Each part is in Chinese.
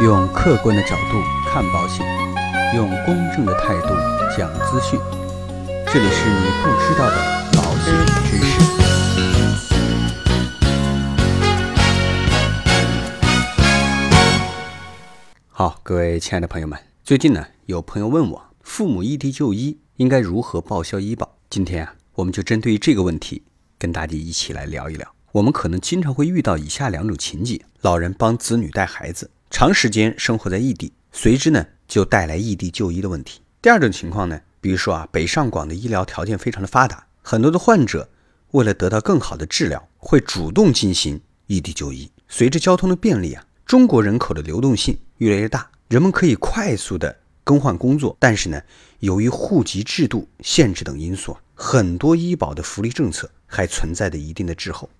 用客观的角度看保险，用公正的态度讲资讯。这里是你不知道的保险知识。好，各位亲爱的朋友们，最近呢，有朋友问我，父母异地就医应该如何报销医保？今天啊，我们就针对这个问题，跟大家一起来聊一聊。我们可能经常会遇到以下两种情景：老人帮子女带孩子，长时间生活在异地，随之呢就带来异地就医的问题。第二种情况呢，比如说啊，北上广的医疗条件非常的发达，很多的患者为了得到更好的治疗，会主动进行异地就医。随着交通的便利啊，中国人口的流动性越来越大，人们可以快速的更换工作，但是呢，由于户籍制度限制等因素，很多医保的福利政策还存在着一定的滞后。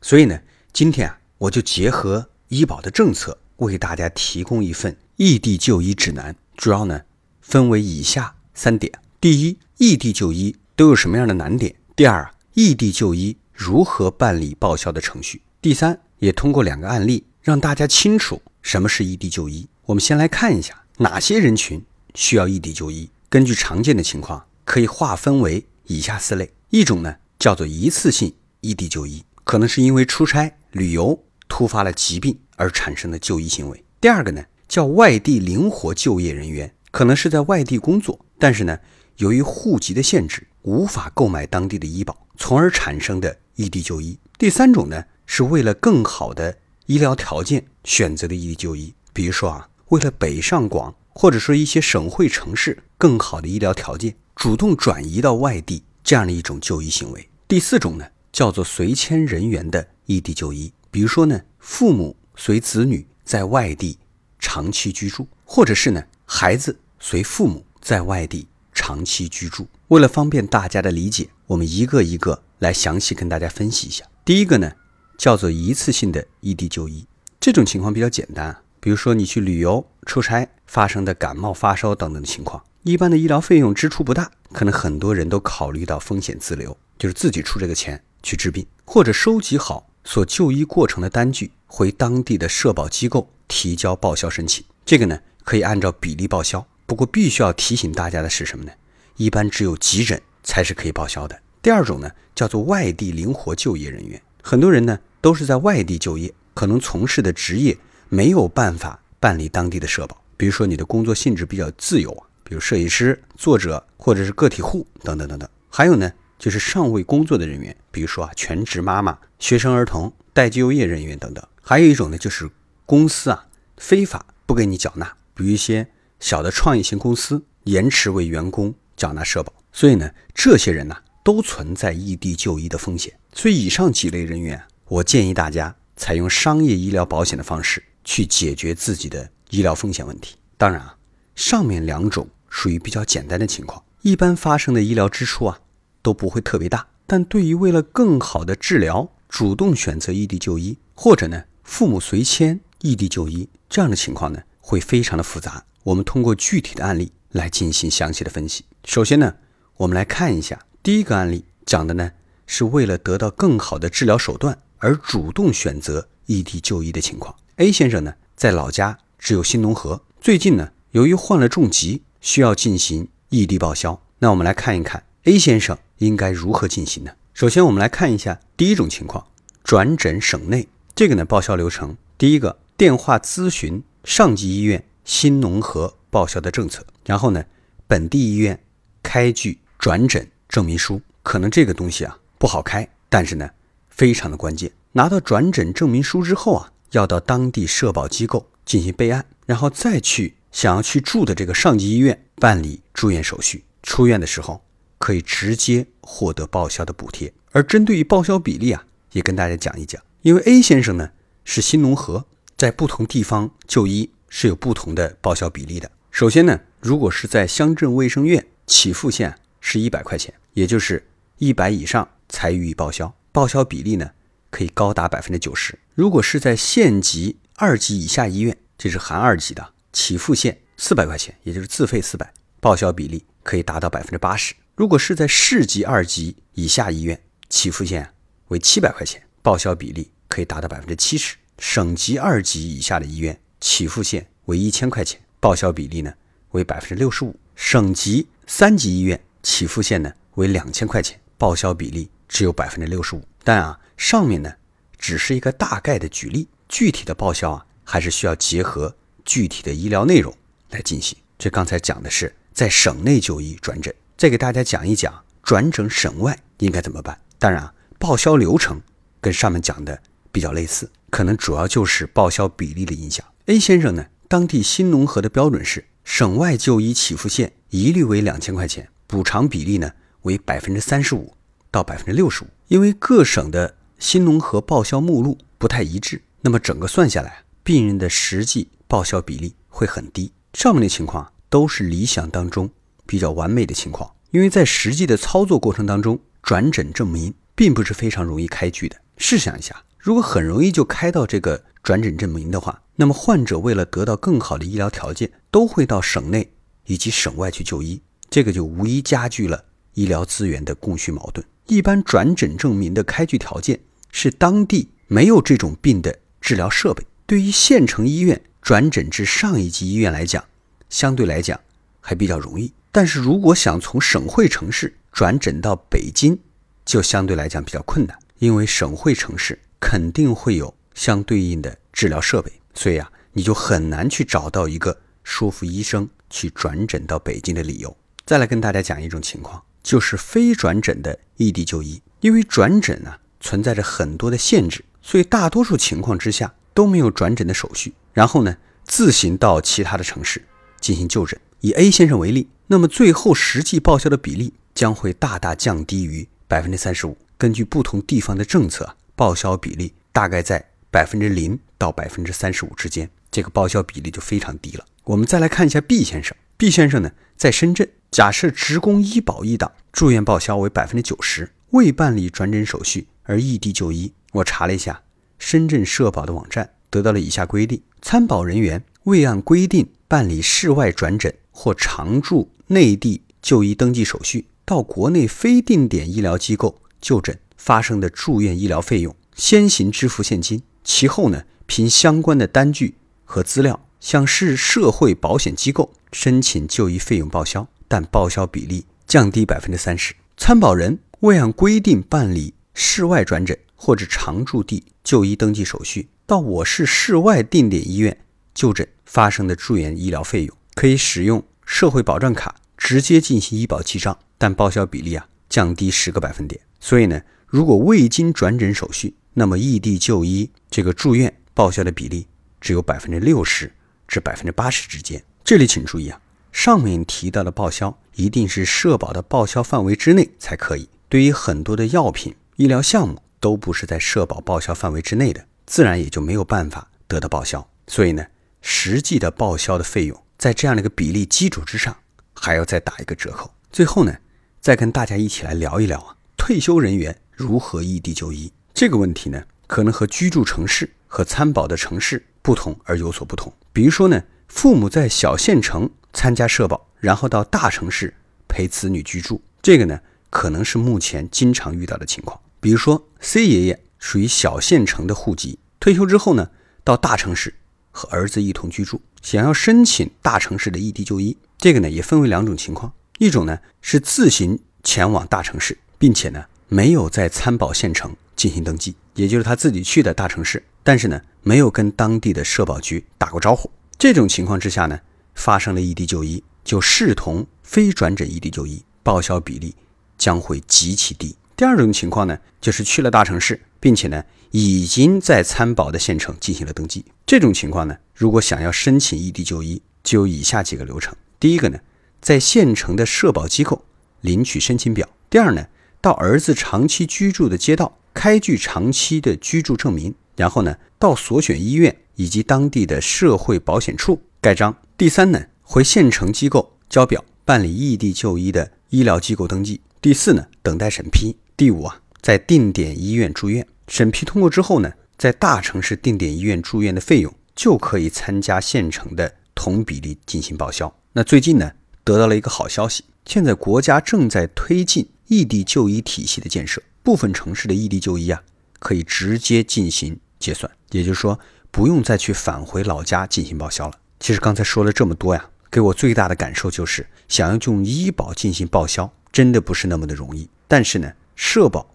所以呢，今天啊，我就结合医保的政策，为大家提供一份异地就医指南。主要呢，分为以下三点：第一，异地就医都有什么样的难点；第二，异地就医如何办理报销的程序；第三，也通过两个案例让大家清楚什么是异地就医。我们先来看一下哪些人群需要异地就医。根据常见的情况，可以划分为以下四类：一种呢，叫做一次性异地就医。可能是因为出差、旅游突发了疾病而产生的就医行为。第二个呢，叫外地灵活就业人员，可能是在外地工作，但是呢，由于户籍的限制，无法购买当地的医保，从而产生的异地就医。第三种呢，是为了更好的医疗条件选择的异地就医，比如说啊，为了北上广或者说一些省会城市更好的医疗条件，主动转移到外地这样的一种就医行为。第四种呢？叫做随迁人员的异地就医，比如说呢，父母随子女在外地长期居住，或者是呢，孩子随父母在外地长期居住。为了方便大家的理解，我们一个一个来详细跟大家分析一下。第一个呢，叫做一次性的异地就医，这种情况比较简单啊，比如说你去旅游、出差发生的感冒、发烧等等的情况，一般的医疗费用支出不大，可能很多人都考虑到风险自留，就是自己出这个钱。去治病，或者收集好所就医过程的单据，回当地的社保机构提交报销申请。这个呢，可以按照比例报销。不过，必须要提醒大家的是什么呢？一般只有急诊才是可以报销的。第二种呢，叫做外地灵活就业人员。很多人呢都是在外地就业，可能从事的职业没有办法办理当地的社保。比如说，你的工作性质比较自由，比如设计师、作者或者是个体户等等等等。还有呢。就是尚未工作的人员，比如说啊，全职妈妈、学生儿童、待就业人员等等。还有一种呢，就是公司啊非法不给你缴纳，比如一些小的创业型公司延迟为员工缴纳社保。所以呢，这些人呢都存在异地就医的风险。所以以上几类人员，我建议大家采用商业医疗保险的方式去解决自己的医疗风险问题。当然啊，上面两种属于比较简单的情况，一般发生的医疗支出啊。都不会特别大，但对于为了更好的治疗，主动选择异地就医，或者呢父母随迁异地就医这样的情况呢，会非常的复杂。我们通过具体的案例来进行详细的分析。首先呢，我们来看一下第一个案例，讲的呢是为了得到更好的治疗手段而主动选择异地就医的情况。A 先生呢在老家只有新农合，最近呢由于患了重疾，需要进行异地报销。那我们来看一看 A 先生。应该如何进行呢？首先，我们来看一下第一种情况，转诊省内这个呢报销流程。第一个，电话咨询上级医院新农合报销的政策，然后呢，本地医院开具转诊证明书。可能这个东西啊不好开，但是呢非常的关键。拿到转诊证明书之后啊，要到当地社保机构进行备案，然后再去想要去住的这个上级医院办理住院手续。出院的时候。可以直接获得报销的补贴，而针对于报销比例啊，也跟大家讲一讲。因为 A 先生呢是新农合，在不同地方就医是有不同的报销比例的。首先呢，如果是在乡镇卫生院，起付线是一百块钱，也就是一百以上才予以报销，报销比例呢可以高达百分之九十。如果是在县级二级以下医院，这是含二级的，起付线四百块钱，也就是自费四百，报销比例可以达到百分之八十。如果是在市级二级以下医院，起付线为七百块钱，报销比例可以达到百分之七十；省级二级以下的医院，起付线为一千块钱，报销比例呢为百分之六十五；省级三级医院起付线呢为两千块钱，报销比例只有百分之六十五。但啊，上面呢只是一个大概的举例，具体的报销啊还是需要结合具体的医疗内容来进行。这刚才讲的是在省内就医转诊，再给大家讲一讲转诊省外应该怎么办。当然啊，报销流程跟上面讲的比较类似，可能主要就是报销比例的影响。A 先生呢，当地新农合的标准是省外就医起付线一律为两千块钱，补偿比例呢为百分之三十五到百分之六十五。因为各省的新农合报销目录不太一致，那么整个算下来，病人的实际报销比例会很低。上面的情况都是理想当中比较完美的情况，因为在实际的操作过程当中，转诊证明并不是非常容易开具的。试想一下，如果很容易就开到这个。转诊证明的话，那么患者为了得到更好的医疗条件，都会到省内以及省外去就医，这个就无疑加剧了医疗资源的供需矛盾。一般转诊证明的开具条件是当地没有这种病的治疗设备，对于县城医院转诊至上一级医院来讲，相对来讲还比较容易。但是如果想从省会城市转诊到北京，就相对来讲比较困难，因为省会城市肯定会有。相对应的治疗设备，所以啊，你就很难去找到一个说服医生去转诊到北京的理由。再来跟大家讲一种情况，就是非转诊的异地就医，因为转诊呢存在着很多的限制，所以大多数情况之下都没有转诊的手续，然后呢自行到其他的城市进行就诊。以 A 先生为例，那么最后实际报销的比例将会大大降低于百分之三十五。根据不同地方的政策，报销比例大概在。百分之零到百分之三十五之间，这个报销比例就非常低了。我们再来看一下 B 先生，B 先生呢在深圳，假设职工医保一档住院报销为百分之九十，未办理转诊手续而异地就医。我查了一下深圳社保的网站，得到了以下规定：参保人员未按规定办理市外转诊或常住内地就医登记手续，到国内非定点医疗机构就诊发生的住院医疗费用，先行支付现金。其后呢，凭相关的单据和资料，向市社会保险机构申请就医费用报销，但报销比例降低百分之三十。参保人未按规定办理市外转诊或者常住地就医登记手续，到我市市外定点医院就诊发生的住院医疗费用，可以使用社会保障卡直接进行医保记账，但报销比例啊降低十个百分点。所以呢，如果未经转诊手续，那么异地就医这个住院报销的比例只有百分之六十至百分之八十之间。这里请注意啊，上面提到的报销一定是社保的报销范围之内才可以。对于很多的药品、医疗项目都不是在社保报销范围之内的，自然也就没有办法得到报销。所以呢，实际的报销的费用在这样的一个比例基础之上，还要再打一个折扣。最后呢，再跟大家一起来聊一聊啊，退休人员如何异地就医。这个问题呢，可能和居住城市和参保的城市不同而有所不同。比如说呢，父母在小县城参加社保，然后到大城市陪子女居住，这个呢，可能是目前经常遇到的情况。比如说 C 爷爷属于小县城的户籍，退休之后呢，到大城市和儿子一同居住，想要申请大城市的异地就医，这个呢，也分为两种情况：一种呢是自行前往大城市，并且呢没有在参保县城。进行登记，也就是他自己去的大城市，但是呢，没有跟当地的社保局打过招呼。这种情况之下呢，发生了异地就医，就视同非转诊异地就医，报销比例将会极其低。第二种情况呢，就是去了大城市，并且呢，已经在参保的县城进行了登记。这种情况呢，如果想要申请异地就医，就有以下几个流程：第一个呢，在县城的社保机构领取申请表；第二呢，到儿子长期居住的街道。开具长期的居住证明，然后呢，到所选医院以及当地的社会保险处盖章。第三呢，回县城机构交表办理异地就医的医疗机构登记。第四呢，等待审批。第五啊，在定点医院住院，审批通过之后呢，在大城市定点医院住院的费用就可以参加县城的同比例进行报销。那最近呢，得到了一个好消息，现在国家正在推进异地就医体系的建设。部分城市的异地就医啊，可以直接进行结算，也就是说不用再去返回老家进行报销了。其实刚才说了这么多呀，给我最大的感受就是，想要用医保进行报销，真的不是那么的容易。但是呢，社保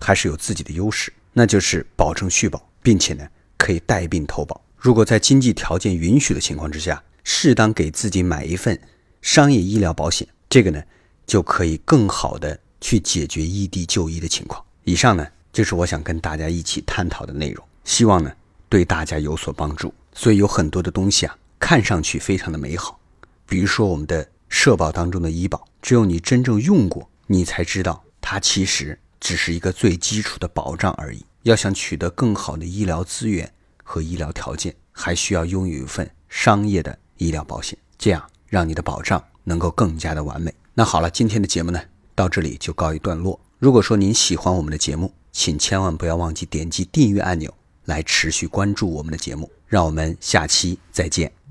还是有自己的优势，那就是保证续保，并且呢可以带病投保。如果在经济条件允许的情况之下，适当给自己买一份商业医疗保险，这个呢就可以更好的去解决异地就医的情况。以上呢就是我想跟大家一起探讨的内容，希望呢对大家有所帮助。所以有很多的东西啊，看上去非常的美好，比如说我们的社保当中的医保，只有你真正用过，你才知道它其实只是一个最基础的保障而已。要想取得更好的医疗资源。和医疗条件，还需要拥有一份商业的医疗保险，这样让你的保障能够更加的完美。那好了，今天的节目呢，到这里就告一段落。如果说您喜欢我们的节目，请千万不要忘记点击订阅按钮来持续关注我们的节目。让我们下期再见。